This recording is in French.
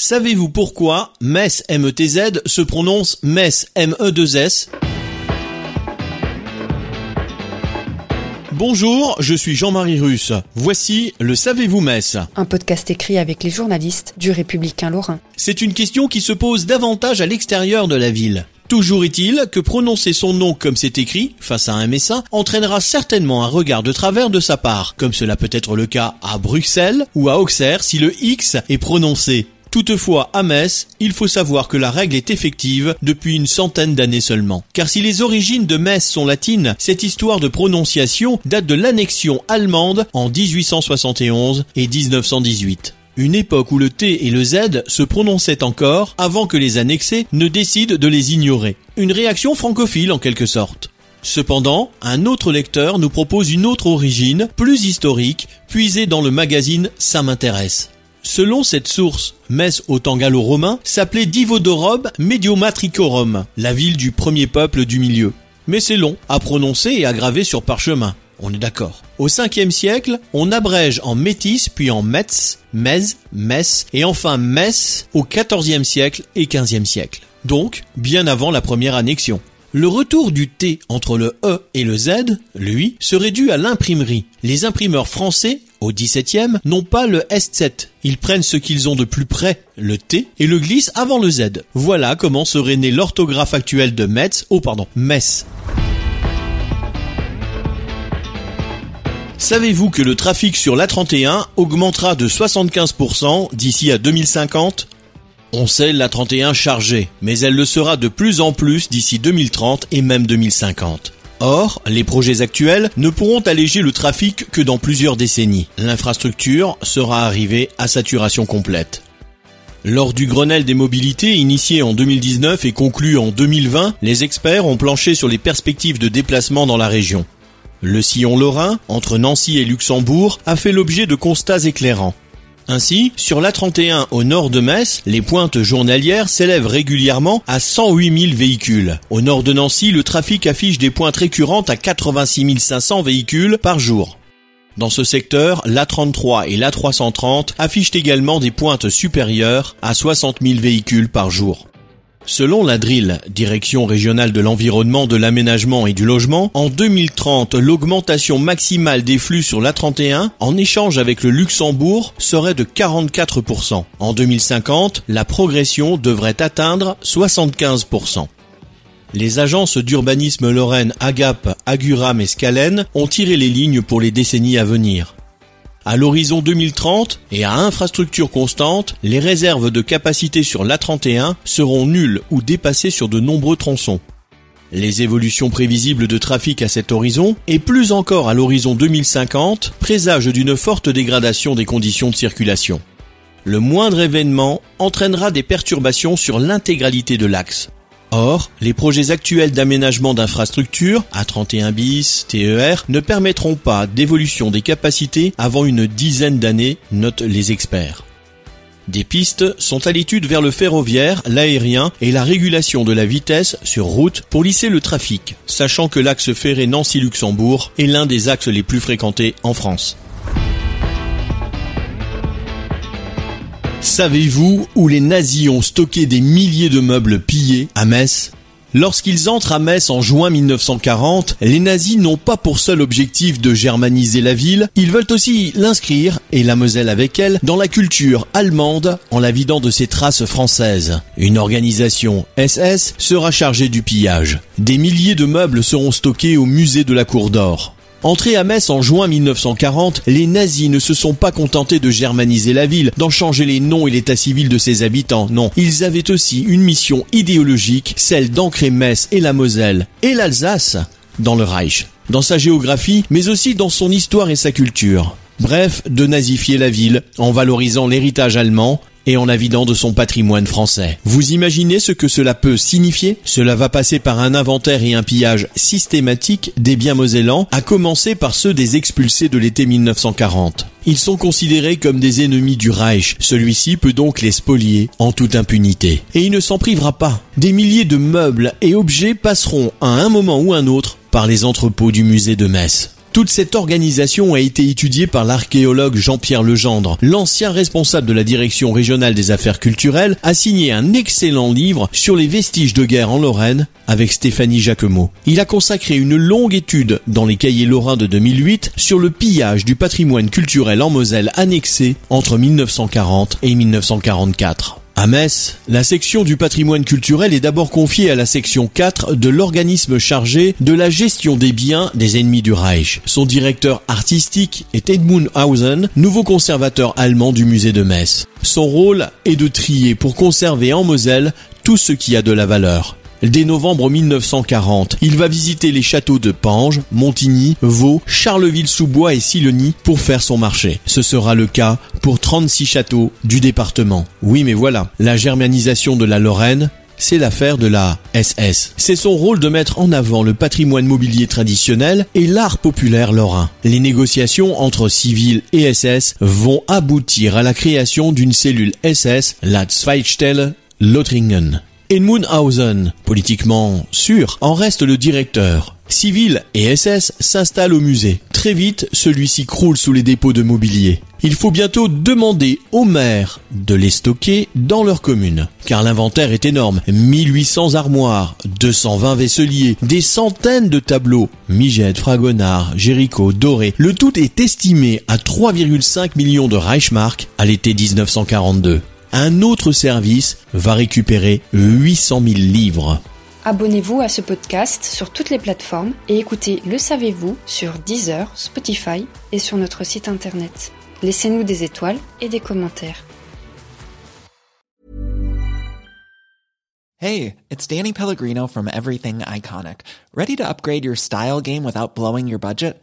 Savez-vous pourquoi MES METZ se prononce MES ME2S Bonjour, je suis Jean-Marie Russe. Voici le Savez-vous Metz Un podcast écrit avec les journalistes du Républicain Lorrain. C'est une question qui se pose davantage à l'extérieur de la ville. Toujours est-il que prononcer son nom comme c'est écrit, face à un messin, entraînera certainement un regard de travers de sa part, comme cela peut être le cas à Bruxelles ou à Auxerre si le X est prononcé. Toutefois, à Metz, il faut savoir que la règle est effective depuis une centaine d'années seulement. Car si les origines de Metz sont latines, cette histoire de prononciation date de l'annexion allemande en 1871 et 1918. Une époque où le T et le Z se prononçaient encore avant que les annexés ne décident de les ignorer. Une réaction francophile en quelque sorte. Cependant, un autre lecteur nous propose une autre origine, plus historique, puisée dans le magazine Ça m'intéresse. Selon cette source, Metz au temps gallo-romain s'appelait Divodorob Mediomatricorum, la ville du premier peuple du milieu. Mais c'est long à prononcer et à graver sur parchemin. On est d'accord. Au 5e siècle, on abrège en Métis, puis en Metz, Metz, Metz, et enfin Metz au 14e siècle et 15e siècle. Donc, bien avant la première annexion. Le retour du T entre le E et le Z, lui, serait dû à l'imprimerie. Les imprimeurs français, au XVIIe, n'ont pas le S7. Ils prennent ce qu'ils ont de plus près, le T, et le glissent avant le Z. Voilà comment serait née l'orthographe actuelle de Metz, oh pardon, Metz. Savez-vous que le trafic sur l'A31 augmentera de 75% d'ici à 2050 on sait la 31 chargée, mais elle le sera de plus en plus d'ici 2030 et même 2050. Or, les projets actuels ne pourront alléger le trafic que dans plusieurs décennies. L'infrastructure sera arrivée à saturation complète. Lors du Grenelle des mobilités initié en 2019 et conclu en 2020, les experts ont planché sur les perspectives de déplacement dans la région. Le sillon lorrain, entre Nancy et Luxembourg, a fait l'objet de constats éclairants. Ainsi, sur l'A31 au nord de Metz, les pointes journalières s'élèvent régulièrement à 108 000 véhicules. Au nord de Nancy, le trafic affiche des pointes récurrentes à 86 500 véhicules par jour. Dans ce secteur, l'A33 et l'A330 affichent également des pointes supérieures à 60 000 véhicules par jour. Selon la DRIL, Direction régionale de l'environnement, de l'aménagement et du logement, en 2030, l'augmentation maximale des flux sur l'A31 en échange avec le Luxembourg serait de 44%. En 2050, la progression devrait atteindre 75%. Les agences d'urbanisme Lorraine Agap, Aguram et Scalen ont tiré les lignes pour les décennies à venir. À l'horizon 2030 et à infrastructure constante, les réserves de capacité sur l'A31 seront nulles ou dépassées sur de nombreux tronçons. Les évolutions prévisibles de trafic à cet horizon, et plus encore à l'horizon 2050, présagent d'une forte dégradation des conditions de circulation. Le moindre événement entraînera des perturbations sur l'intégralité de l'axe. Or, les projets actuels d'aménagement d'infrastructures, A31 bis, TER, ne permettront pas d'évolution des capacités avant une dizaine d'années, notent les experts. Des pistes sont à l'étude vers le ferroviaire, l'aérien et la régulation de la vitesse sur route pour lisser le trafic, sachant que l'axe ferré Nancy-Luxembourg est l'un des axes les plus fréquentés en France. Savez-vous où les nazis ont stocké des milliers de meubles pillés à Metz? Lorsqu'ils entrent à Metz en juin 1940, les nazis n'ont pas pour seul objectif de germaniser la ville, ils veulent aussi l'inscrire, et la Moselle avec elle, dans la culture allemande en la vidant de ses traces françaises. Une organisation SS sera chargée du pillage. Des milliers de meubles seront stockés au musée de la Cour d'Or. Entrés à Metz en juin 1940, les nazis ne se sont pas contentés de germaniser la ville, d'en changer les noms et l'état civil de ses habitants. Non, ils avaient aussi une mission idéologique, celle d'ancrer Metz et la Moselle et l'Alsace dans le Reich, dans sa géographie, mais aussi dans son histoire et sa culture. Bref, de nazifier la ville en valorisant l'héritage allemand et en la vidant de son patrimoine français. Vous imaginez ce que cela peut signifier? Cela va passer par un inventaire et un pillage systématique des biens mosellans, à commencer par ceux des expulsés de l'été 1940. Ils sont considérés comme des ennemis du Reich. Celui-ci peut donc les spolier en toute impunité. Et il ne s'en privera pas. Des milliers de meubles et objets passeront à un moment ou un autre par les entrepôts du musée de Metz. Toute cette organisation a été étudiée par l'archéologue Jean-Pierre Legendre. L'ancien responsable de la direction régionale des affaires culturelles a signé un excellent livre sur les vestiges de guerre en Lorraine avec Stéphanie Jacquemot. Il a consacré une longue étude dans les cahiers lorrains de 2008 sur le pillage du patrimoine culturel en Moselle annexé entre 1940 et 1944. À Metz, la section du patrimoine culturel est d'abord confiée à la section 4 de l'organisme chargé de la gestion des biens des ennemis du Reich. Son directeur artistique est Edmund Hausen, nouveau conservateur allemand du musée de Metz. Son rôle est de trier pour conserver en Moselle tout ce qui a de la valeur. Dès novembre 1940, il va visiter les châteaux de Pange, Montigny, Vaux, Charleville-sous-Bois et Silony pour faire son marché. Ce sera le cas pour 36 châteaux du département. Oui mais voilà, la germanisation de la Lorraine, c'est l'affaire de la SS. C'est son rôle de mettre en avant le patrimoine mobilier traditionnel et l'art populaire lorrain. Les négociations entre civils et SS vont aboutir à la création d'une cellule SS, la Zweigstelle Lothringen. Edmund Hausen, politiquement sûr, en reste le directeur. Civil et SS s'installent au musée. Très vite, celui-ci croule sous les dépôts de mobilier. Il faut bientôt demander aux maires de les stocker dans leur commune, car l'inventaire est énorme. 1800 armoires, 220 vaisseliers, des centaines de tableaux, Migette, Fragonard, Jéricho, Doré. Le tout est estimé à 3,5 millions de Reichsmark à l'été 1942 un autre service va récupérer 800 000 livres. Abonnez-vous à ce podcast sur toutes les plateformes et écoutez Le Savez-vous sur Deezer, Spotify et sur notre site internet. Laissez-nous des étoiles et des commentaires. Hey, it's Danny Pellegrino from Everything Iconic. Ready to upgrade your style game without blowing your budget?